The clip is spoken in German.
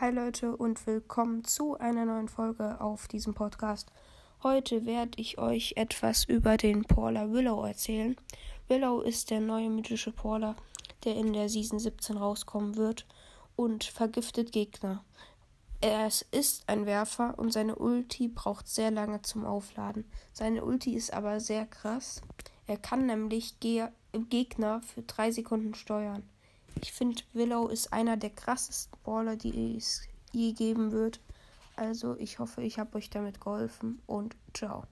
Hi Leute und willkommen zu einer neuen Folge auf diesem Podcast. Heute werde ich euch etwas über den Paula Willow erzählen. Willow ist der neue mythische Paula, der in der Season 17 rauskommen wird und vergiftet Gegner. Er ist ein Werfer und seine Ulti braucht sehr lange zum Aufladen. Seine Ulti ist aber sehr krass. Er kann nämlich Ge Gegner für drei Sekunden steuern. Ich finde, Willow ist einer der krassesten Baller, die es je geben wird. Also ich hoffe, ich habe euch damit geholfen und ciao.